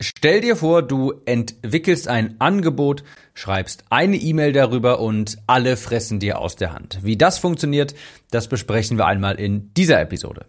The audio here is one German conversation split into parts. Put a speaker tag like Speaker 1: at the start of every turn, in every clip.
Speaker 1: Stell dir vor, du entwickelst ein Angebot, schreibst eine E-Mail darüber und alle fressen dir aus der Hand. Wie das funktioniert, das besprechen wir einmal in dieser Episode.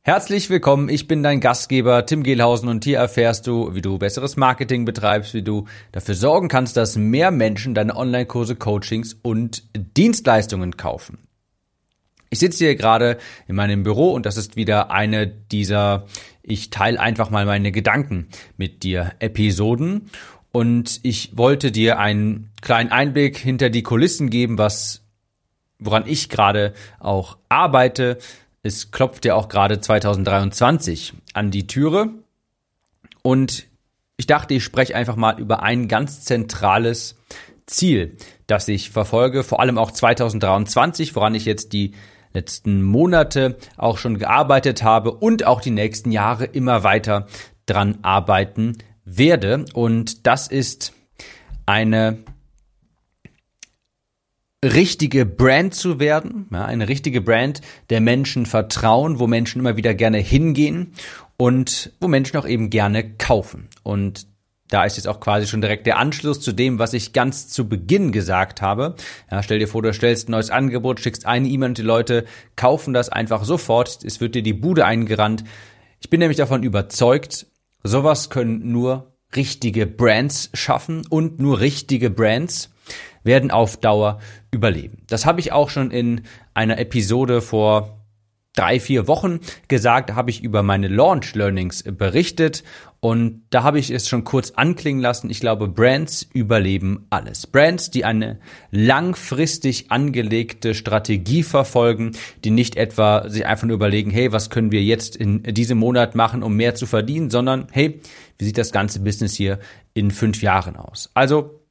Speaker 1: Herzlich willkommen, ich bin dein Gastgeber Tim Gehlhausen und hier erfährst du, wie du besseres Marketing betreibst, wie du dafür sorgen kannst, dass mehr Menschen deine Online-Kurse, Coachings und Dienstleistungen kaufen. Ich sitze hier gerade in meinem Büro und das ist wieder eine dieser ich teile einfach mal meine Gedanken mit dir Episoden. Und ich wollte dir einen kleinen Einblick hinter die Kulissen geben, was woran ich gerade auch arbeite. Es klopft ja auch gerade 2023 an die Türe. Und ich dachte, ich spreche einfach mal über ein ganz zentrales Ziel, das ich verfolge, vor allem auch 2023, woran ich jetzt die letzten Monate auch schon gearbeitet habe und auch die nächsten Jahre immer weiter dran arbeiten werde. Und das ist eine richtige Brand zu werden, ja, eine richtige Brand, der Menschen vertrauen, wo Menschen immer wieder gerne hingehen und wo Menschen auch eben gerne kaufen. Und da ist jetzt auch quasi schon direkt der Anschluss zu dem, was ich ganz zu Beginn gesagt habe. Ja, stell dir vor, du stellst ein neues Angebot, schickst eine E-Mail und die Leute kaufen das einfach sofort. Es wird dir die Bude eingerannt. Ich bin nämlich davon überzeugt, sowas können nur richtige Brands schaffen und nur richtige Brands werden auf Dauer überleben. Das habe ich auch schon in einer Episode vor drei, vier Wochen gesagt, habe ich über meine Launch Learnings berichtet und da habe ich es schon kurz anklingen lassen. Ich glaube, Brands überleben alles. Brands, die eine langfristig angelegte Strategie verfolgen, die nicht etwa sich einfach nur überlegen, hey, was können wir jetzt in diesem Monat machen, um mehr zu verdienen, sondern hey, wie sieht das ganze Business hier in fünf Jahren aus? Also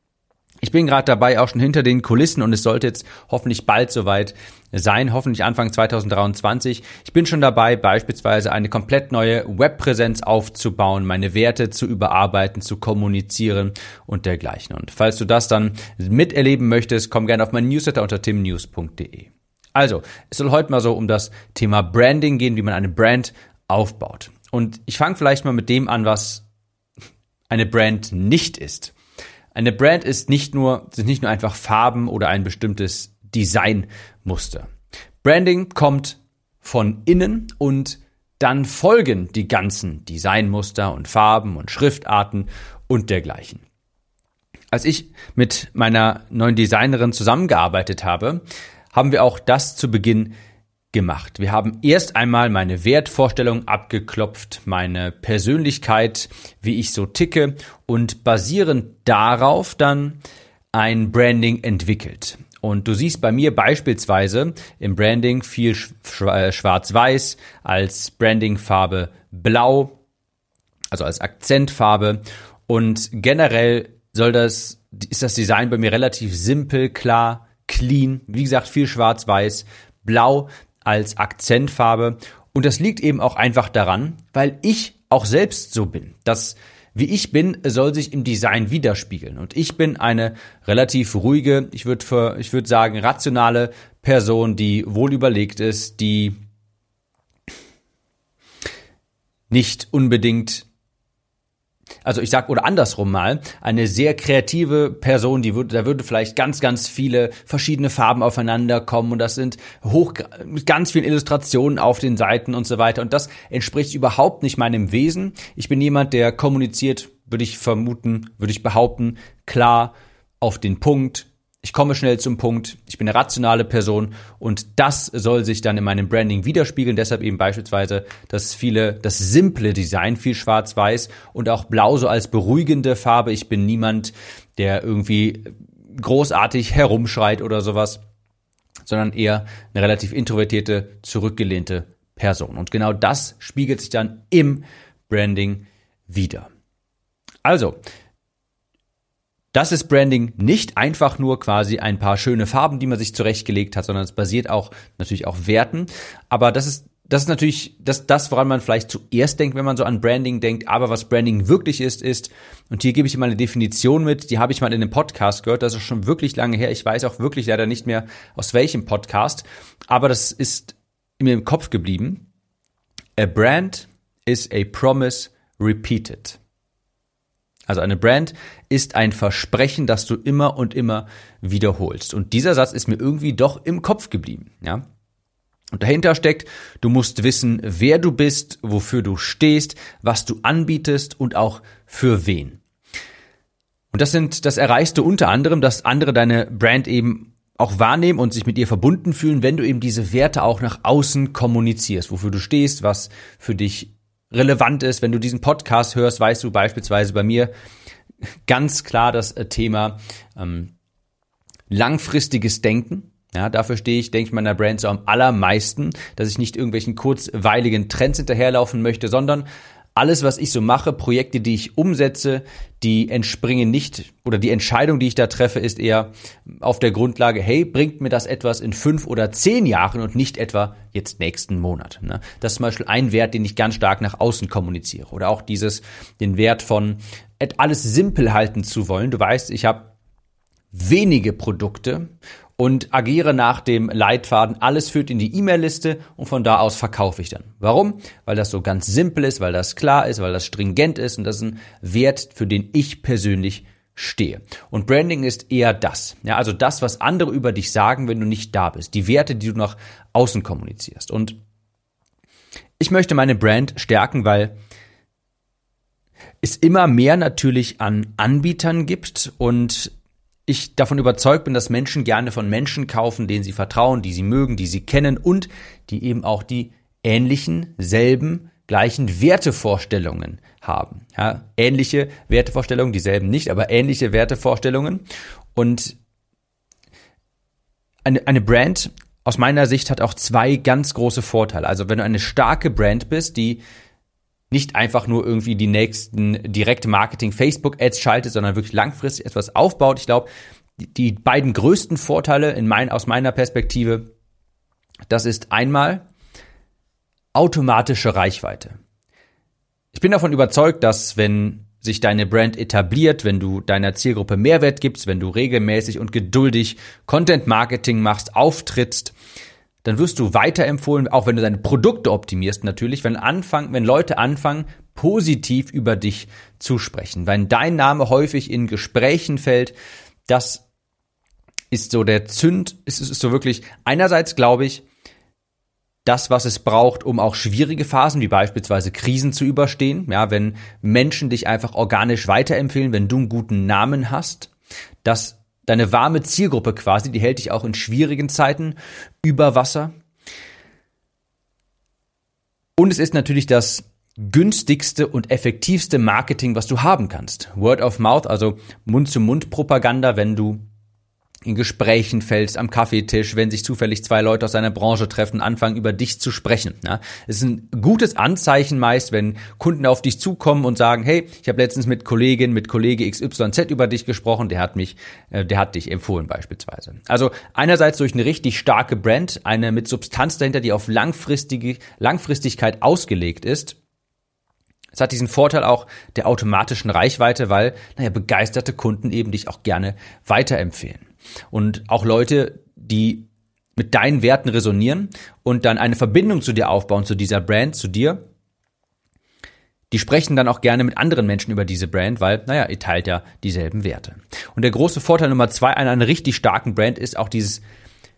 Speaker 1: ich bin gerade dabei, auch schon hinter den Kulissen und es sollte jetzt hoffentlich bald soweit sein, hoffentlich Anfang 2023. Ich bin schon dabei, beispielsweise eine komplett neue Webpräsenz aufzubauen, meine Werte zu überarbeiten, zu kommunizieren und dergleichen. Und falls du das dann miterleben möchtest, komm gerne auf meinen Newsletter unter timnews.de. Also, es soll heute mal so um das Thema Branding gehen, wie man eine Brand aufbaut. Und ich fange vielleicht mal mit dem an, was eine Brand nicht ist. Eine Brand ist nicht nur, sind nicht nur einfach Farben oder ein bestimmtes Designmuster. Branding kommt von innen und dann folgen die ganzen Designmuster und Farben und Schriftarten und dergleichen. Als ich mit meiner neuen Designerin zusammengearbeitet habe, haben wir auch das zu Beginn gemacht. Wir haben erst einmal meine Wertvorstellung abgeklopft, meine Persönlichkeit, wie ich so ticke und basierend darauf dann ein Branding entwickelt. Und du siehst bei mir beispielsweise im Branding viel äh, schwarz-weiß als Brandingfarbe blau, also als Akzentfarbe. Und generell soll das, ist das Design bei mir relativ simpel, klar, clean. Wie gesagt, viel schwarz-weiß, blau als Akzentfarbe. Und das liegt eben auch einfach daran, weil ich auch selbst so bin. Das wie ich bin, soll sich im Design widerspiegeln. Und ich bin eine relativ ruhige, ich würde ich sagen, rationale Person, die wohl überlegt ist, die nicht unbedingt also ich sag oder andersrum mal, eine sehr kreative Person, die würde, da würde vielleicht ganz, ganz viele verschiedene Farben aufeinander kommen und das sind hoch, mit ganz vielen Illustrationen auf den Seiten und so weiter und das entspricht überhaupt nicht meinem Wesen. Ich bin jemand, der kommuniziert, würde ich vermuten, würde ich behaupten, klar auf den Punkt, ich komme schnell zum Punkt, ich bin eine rationale Person und das soll sich dann in meinem Branding widerspiegeln. Deshalb eben beispielsweise das viele, das simple Design, viel schwarz-weiß und auch blau so als beruhigende Farbe. Ich bin niemand, der irgendwie großartig herumschreit oder sowas, sondern eher eine relativ introvertierte, zurückgelehnte Person. Und genau das spiegelt sich dann im Branding wieder. Also, das ist Branding nicht einfach nur quasi ein paar schöne Farben, die man sich zurechtgelegt hat, sondern es basiert auch natürlich auch Werten. Aber das ist das ist natürlich das, das, woran man vielleicht zuerst denkt, wenn man so an Branding denkt. Aber was Branding wirklich ist, ist, und hier gebe ich mal eine Definition mit, die habe ich mal in einem Podcast gehört, das ist schon wirklich lange her. Ich weiß auch wirklich leider nicht mehr, aus welchem Podcast, aber das ist mir im Kopf geblieben. A brand is a promise repeated. Also eine Brand ist ein Versprechen, das du immer und immer wiederholst. Und dieser Satz ist mir irgendwie doch im Kopf geblieben, ja. Und dahinter steckt, du musst wissen, wer du bist, wofür du stehst, was du anbietest und auch für wen. Und das sind, das erreichst du unter anderem, dass andere deine Brand eben auch wahrnehmen und sich mit ihr verbunden fühlen, wenn du eben diese Werte auch nach außen kommunizierst, wofür du stehst, was für dich relevant ist. Wenn du diesen Podcast hörst, weißt du beispielsweise bei mir ganz klar das äh, Thema ähm, langfristiges Denken. Ja, dafür stehe ich, denke ich, meiner Brand so am allermeisten, dass ich nicht irgendwelchen kurzweiligen Trends hinterherlaufen möchte, sondern alles, was ich so mache, Projekte, die ich umsetze, die entspringen nicht oder die Entscheidung, die ich da treffe, ist eher auf der Grundlage, hey, bringt mir das etwas in fünf oder zehn Jahren und nicht etwa jetzt nächsten Monat. Ne? Das ist zum Beispiel ein Wert, den ich ganz stark nach außen kommuniziere. Oder auch dieses, den Wert von alles simpel halten zu wollen. Du weißt, ich habe wenige Produkte und agiere nach dem Leitfaden. Alles führt in die E-Mail-Liste und von da aus verkaufe ich dann. Warum? Weil das so ganz simpel ist, weil das klar ist, weil das stringent ist und das ist ein Wert, für den ich persönlich stehe. Und Branding ist eher das. Ja, also das, was andere über dich sagen, wenn du nicht da bist. Die Werte, die du nach außen kommunizierst. Und ich möchte meine Brand stärken, weil es immer mehr natürlich an Anbietern gibt und ich davon überzeugt bin, dass Menschen gerne von Menschen kaufen, denen sie vertrauen, die sie mögen, die sie kennen und die eben auch die ähnlichen, selben, gleichen Wertevorstellungen haben. Ja, ähnliche Wertevorstellungen, dieselben nicht, aber ähnliche Wertevorstellungen. Und eine, eine Brand aus meiner Sicht hat auch zwei ganz große Vorteile. Also wenn du eine starke Brand bist, die nicht einfach nur irgendwie die nächsten direkte Marketing Facebook Ads schaltet, sondern wirklich langfristig etwas aufbaut. Ich glaube, die beiden größten Vorteile in mein, aus meiner Perspektive, das ist einmal automatische Reichweite. Ich bin davon überzeugt, dass wenn sich deine Brand etabliert, wenn du deiner Zielgruppe Mehrwert gibst, wenn du regelmäßig und geduldig Content Marketing machst, auftrittst, dann wirst du weiterempfohlen, auch wenn du deine Produkte optimierst natürlich, wenn anfangen, wenn Leute anfangen, positiv über dich zu sprechen. Wenn dein Name häufig in Gesprächen fällt, das ist so der Zünd, ist, ist so wirklich, einerseits glaube ich, das, was es braucht, um auch schwierige Phasen wie beispielsweise Krisen zu überstehen. Ja, wenn Menschen dich einfach organisch weiterempfehlen, wenn du einen guten Namen hast, das Deine warme Zielgruppe quasi, die hält dich auch in schwierigen Zeiten über Wasser. Und es ist natürlich das günstigste und effektivste Marketing, was du haben kannst. Word of Mouth, also Mund-zu-Mund-Propaganda, wenn du in Gesprächen fällst, am Kaffeetisch, wenn sich zufällig zwei Leute aus deiner Branche treffen, anfangen über dich zu sprechen. Ja? Es ist ein gutes Anzeichen meist, wenn Kunden auf dich zukommen und sagen, hey, ich habe letztens mit Kollegin, mit Kollege XYZ über dich gesprochen, der hat mich, äh, der hat dich empfohlen beispielsweise. Also einerseits durch eine richtig starke Brand, eine mit Substanz dahinter, die auf langfristige Langfristigkeit ausgelegt ist, es hat diesen Vorteil auch der automatischen Reichweite, weil, naja, begeisterte Kunden eben dich auch gerne weiterempfehlen. Und auch Leute, die mit deinen Werten resonieren und dann eine Verbindung zu dir aufbauen, zu dieser Brand, zu dir, die sprechen dann auch gerne mit anderen Menschen über diese Brand, weil, naja, ihr teilt ja dieselben Werte. Und der große Vorteil Nummer zwei an einer richtig starken Brand ist auch dieses,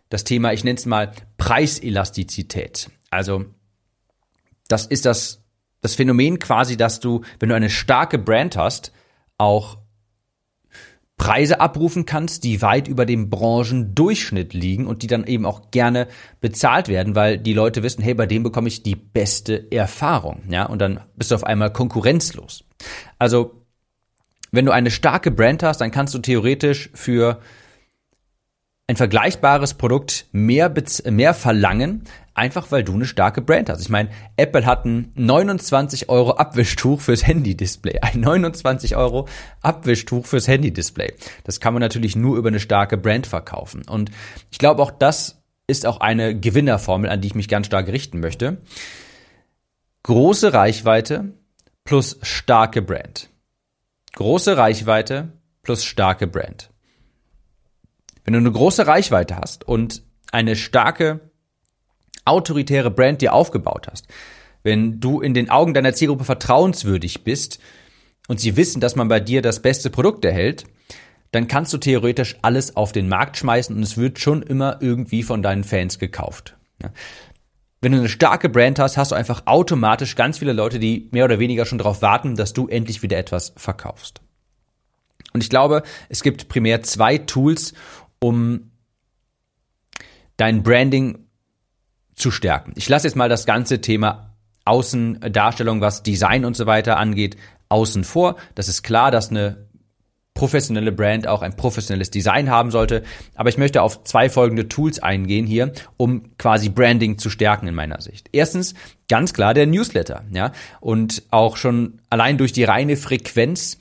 Speaker 1: das Thema, ich nenne es mal Preiselastizität. Also, das ist das, das Phänomen quasi, dass du, wenn du eine starke Brand hast, auch Preise abrufen kannst, die weit über dem Branchendurchschnitt liegen und die dann eben auch gerne bezahlt werden, weil die Leute wissen, hey, bei dem bekomme ich die beste Erfahrung, ja, und dann bist du auf einmal konkurrenzlos. Also, wenn du eine starke Brand hast, dann kannst du theoretisch für ein vergleichbares Produkt mehr, mehr verlangen, einfach weil du eine starke Brand hast. Ich meine, Apple hat ein 29 Euro Abwischtuch fürs Handy-Display. Ein 29 Euro Abwischtuch fürs Handy-Display. Das kann man natürlich nur über eine starke Brand verkaufen. Und ich glaube, auch das ist auch eine Gewinnerformel, an die ich mich ganz stark richten möchte. Große Reichweite plus starke Brand. Große Reichweite plus starke Brand. Wenn du eine große Reichweite hast und eine starke autoritäre Brand dir aufgebaut hast, wenn du in den Augen deiner Zielgruppe vertrauenswürdig bist und sie wissen, dass man bei dir das beste Produkt erhält, dann kannst du theoretisch alles auf den Markt schmeißen und es wird schon immer irgendwie von deinen Fans gekauft. Wenn du eine starke Brand hast, hast du einfach automatisch ganz viele Leute, die mehr oder weniger schon darauf warten, dass du endlich wieder etwas verkaufst. Und ich glaube, es gibt primär zwei Tools, um dein Branding zu stärken. Ich lasse jetzt mal das ganze Thema Außendarstellung, was Design und so weiter angeht, außen vor. Das ist klar, dass eine professionelle Brand auch ein professionelles Design haben sollte. Aber ich möchte auf zwei folgende Tools eingehen hier, um quasi Branding zu stärken in meiner Sicht. Erstens, ganz klar der Newsletter, ja. Und auch schon allein durch die reine Frequenz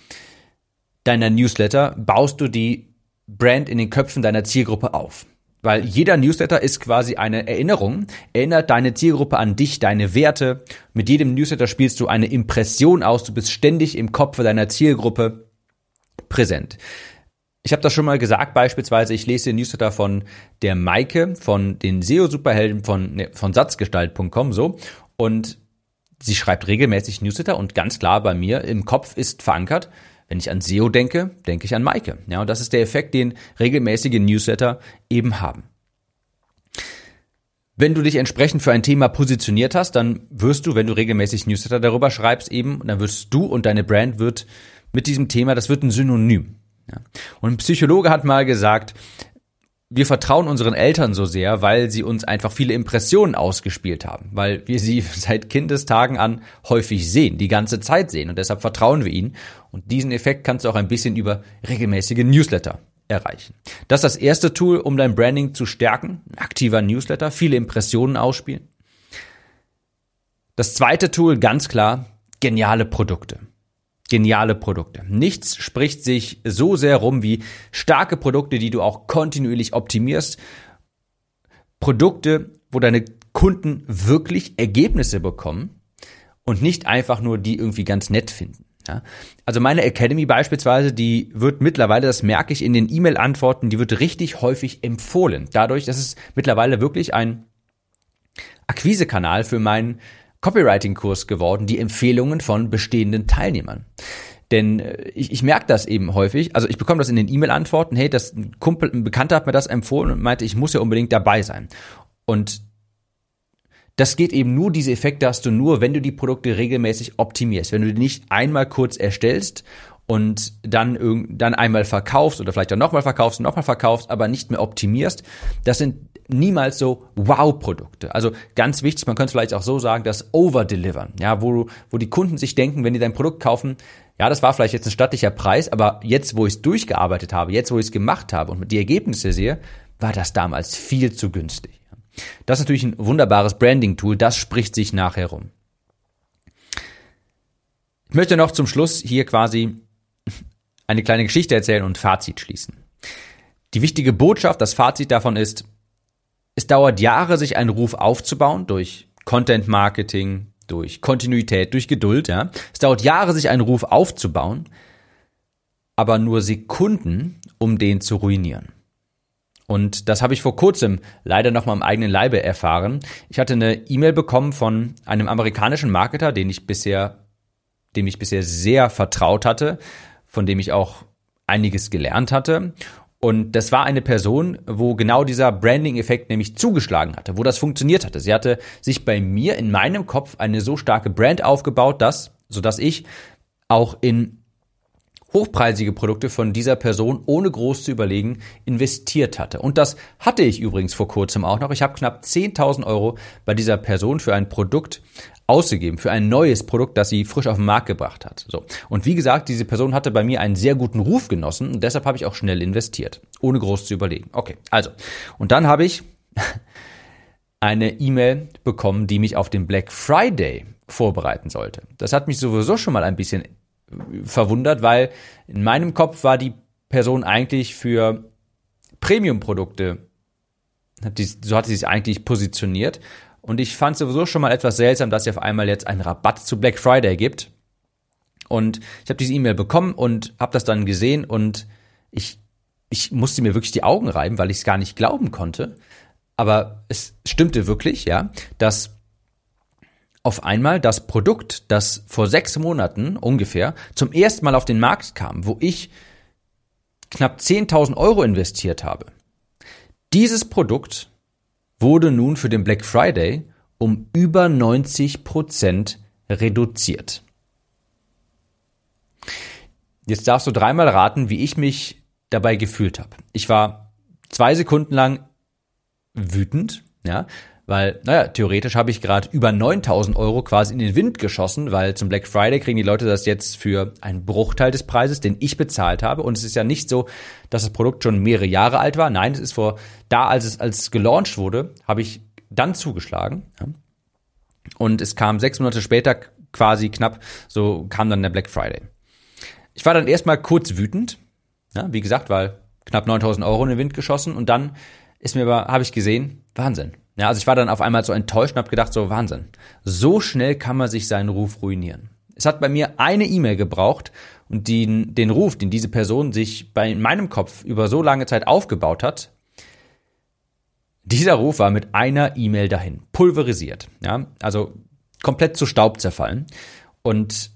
Speaker 1: deiner Newsletter baust du die Brand in den Köpfen deiner Zielgruppe auf. Weil jeder Newsletter ist quasi eine Erinnerung, erinnert deine Zielgruppe an dich, deine Werte. Mit jedem Newsletter spielst du eine Impression aus, du bist ständig im Kopf deiner Zielgruppe präsent. Ich habe das schon mal gesagt, beispielsweise, ich lese den Newsletter von der Maike, von den SEO-Superhelden von, ne, von Satzgestalt.com so und sie schreibt regelmäßig Newsletter und ganz klar bei mir im Kopf ist verankert, wenn ich an SEO denke, denke ich an Maike. Ja, und das ist der Effekt, den regelmäßige Newsletter eben haben. Wenn du dich entsprechend für ein Thema positioniert hast, dann wirst du, wenn du regelmäßig Newsletter darüber schreibst, eben, dann wirst du und deine Brand wird mit diesem Thema, das wird ein Synonym. Ja. Und ein Psychologe hat mal gesagt, wir vertrauen unseren Eltern so sehr, weil sie uns einfach viele Impressionen ausgespielt haben, weil wir sie seit Kindestagen an häufig sehen, die ganze Zeit sehen und deshalb vertrauen wir ihnen. Und diesen Effekt kannst du auch ein bisschen über regelmäßige Newsletter erreichen. Das ist das erste Tool, um dein Branding zu stärken. Ein aktiver Newsletter, viele Impressionen ausspielen. Das zweite Tool, ganz klar, geniale Produkte geniale Produkte. Nichts spricht sich so sehr rum wie starke Produkte, die du auch kontinuierlich optimierst. Produkte, wo deine Kunden wirklich Ergebnisse bekommen und nicht einfach nur die irgendwie ganz nett finden. Ja? Also meine Academy beispielsweise, die wird mittlerweile, das merke ich in den E-Mail-Antworten, die wird richtig häufig empfohlen. Dadurch, dass es mittlerweile wirklich ein Akquisekanal für meinen Copywriting-Kurs geworden, die Empfehlungen von bestehenden Teilnehmern. Denn äh, ich, ich merke das eben häufig. Also ich bekomme das in den E-Mail-Antworten, hey, das ein Kumpel, ein Bekannter hat mir das empfohlen und meinte, ich muss ja unbedingt dabei sein. Und das geht eben nur, diese Effekte hast du nur, wenn du die Produkte regelmäßig optimierst. Wenn du die nicht einmal kurz erstellst und dann, dann einmal verkaufst oder vielleicht auch nochmal verkaufst und nochmal verkaufst, aber nicht mehr optimierst. Das sind niemals so Wow-Produkte. Also ganz wichtig, man könnte es vielleicht auch so sagen, das Overdelivern, ja, wo, wo die Kunden sich denken, wenn die dein Produkt kaufen, ja, das war vielleicht jetzt ein stattlicher Preis, aber jetzt, wo ich es durchgearbeitet habe, jetzt, wo ich es gemacht habe und die Ergebnisse sehe, war das damals viel zu günstig. Das ist natürlich ein wunderbares Branding-Tool, das spricht sich nachher rum. Ich möchte noch zum Schluss hier quasi eine kleine Geschichte erzählen und Fazit schließen. Die wichtige Botschaft, das Fazit davon ist, es dauert Jahre, sich einen Ruf aufzubauen durch Content Marketing, durch Kontinuität, durch Geduld, ja. Es dauert Jahre, sich einen Ruf aufzubauen, aber nur Sekunden, um den zu ruinieren. Und das habe ich vor kurzem leider noch mal im eigenen Leibe erfahren. Ich hatte eine E-Mail bekommen von einem amerikanischen Marketer, den ich bisher, dem ich bisher sehr vertraut hatte, von dem ich auch einiges gelernt hatte. Und das war eine Person, wo genau dieser Branding-Effekt nämlich zugeschlagen hatte, wo das funktioniert hatte. Sie hatte sich bei mir in meinem Kopf eine so starke Brand aufgebaut, dass, sodass ich auch in hochpreisige Produkte von dieser Person ohne groß zu überlegen investiert hatte. Und das hatte ich übrigens vor kurzem auch noch. Ich habe knapp 10.000 Euro bei dieser Person für ein Produkt ausgegeben für ein neues Produkt, das sie frisch auf den Markt gebracht hat. So. Und wie gesagt, diese Person hatte bei mir einen sehr guten Ruf genossen und deshalb habe ich auch schnell investiert, ohne groß zu überlegen. Okay, also. Und dann habe ich eine E-Mail bekommen, die mich auf den Black Friday vorbereiten sollte. Das hat mich sowieso schon mal ein bisschen verwundert, weil in meinem Kopf war die Person eigentlich für Premium-Produkte, so hat sie sich eigentlich positioniert. Und ich fand sowieso schon mal etwas seltsam, dass sie auf einmal jetzt einen Rabatt zu Black Friday gibt. Und ich habe diese E-Mail bekommen und habe das dann gesehen und ich, ich musste mir wirklich die Augen reiben, weil ich es gar nicht glauben konnte. Aber es stimmte wirklich, ja, dass auf einmal das Produkt, das vor sechs Monaten ungefähr zum ersten Mal auf den Markt kam, wo ich knapp 10.000 Euro investiert habe. Dieses Produkt wurde nun für den Black Friday um über 90 Prozent reduziert. Jetzt darfst du dreimal raten, wie ich mich dabei gefühlt habe. Ich war zwei Sekunden lang wütend, ja, weil, naja, theoretisch habe ich gerade über 9000 Euro quasi in den Wind geschossen, weil zum Black Friday kriegen die Leute das jetzt für einen Bruchteil des Preises, den ich bezahlt habe. Und es ist ja nicht so, dass das Produkt schon mehrere Jahre alt war. Nein, es ist vor, da als es, als gelauncht wurde, habe ich dann zugeschlagen. Und es kam sechs Monate später quasi knapp, so kam dann der Black Friday. Ich war dann erstmal kurz wütend, ja, wie gesagt, weil knapp 9000 Euro in den Wind geschossen und dann ist mir aber, habe ich gesehen, Wahnsinn. Ja, also ich war dann auf einmal so enttäuscht und habe gedacht, so Wahnsinn. So schnell kann man sich seinen Ruf ruinieren. Es hat bei mir eine E-Mail gebraucht und den, den Ruf, den diese Person sich bei meinem Kopf über so lange Zeit aufgebaut hat, dieser Ruf war mit einer E-Mail dahin, pulverisiert. Ja, also komplett zu Staub zerfallen. Und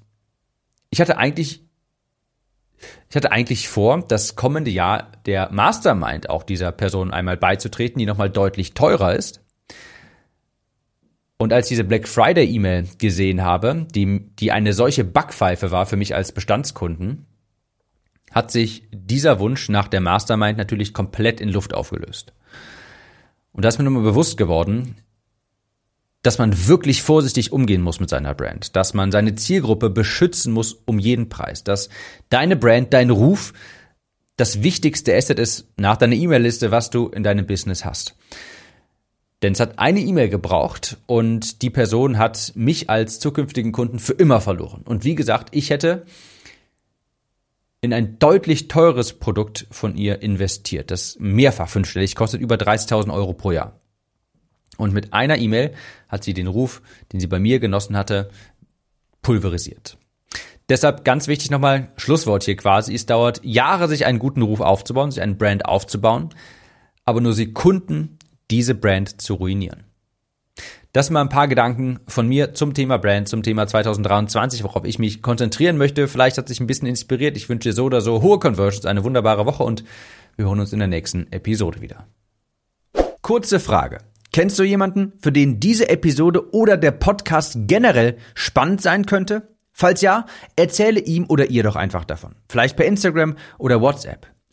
Speaker 1: ich hatte eigentlich ich hatte eigentlich vor, das kommende Jahr der Mastermind auch dieser Person einmal beizutreten, die nochmal deutlich teurer ist. Und als diese Black Friday E-Mail gesehen habe, die, die eine solche Backpfeife war für mich als Bestandskunden, hat sich dieser Wunsch nach der Mastermind natürlich komplett in Luft aufgelöst. Und da ist mir nochmal bewusst geworden, dass man wirklich vorsichtig umgehen muss mit seiner Brand, dass man seine Zielgruppe beschützen muss um jeden Preis, dass deine Brand, dein Ruf das wichtigste Asset ist nach deiner E-Mail-Liste, was du in deinem Business hast. Denn es hat eine E-Mail gebraucht und die Person hat mich als zukünftigen Kunden für immer verloren. Und wie gesagt, ich hätte in ein deutlich teures Produkt von ihr investiert, das mehrfach fünfstellig kostet, über 30.000 Euro pro Jahr. Und mit einer E-Mail hat sie den Ruf, den sie bei mir genossen hatte, pulverisiert. Deshalb ganz wichtig nochmal, Schlusswort hier quasi, es dauert Jahre, sich einen guten Ruf aufzubauen, sich einen Brand aufzubauen, aber nur Sekunden, diese Brand zu ruinieren. Das mal ein paar Gedanken von mir zum Thema Brand, zum Thema 2023, worauf ich mich konzentrieren möchte. Vielleicht hat sich ein bisschen inspiriert. Ich wünsche dir so oder so hohe Conversions, eine wunderbare Woche und wir hören uns in der nächsten Episode wieder. Kurze Frage. Kennst du jemanden, für den diese Episode oder der Podcast generell spannend sein könnte? Falls ja, erzähle ihm oder ihr doch einfach davon. Vielleicht per Instagram oder WhatsApp.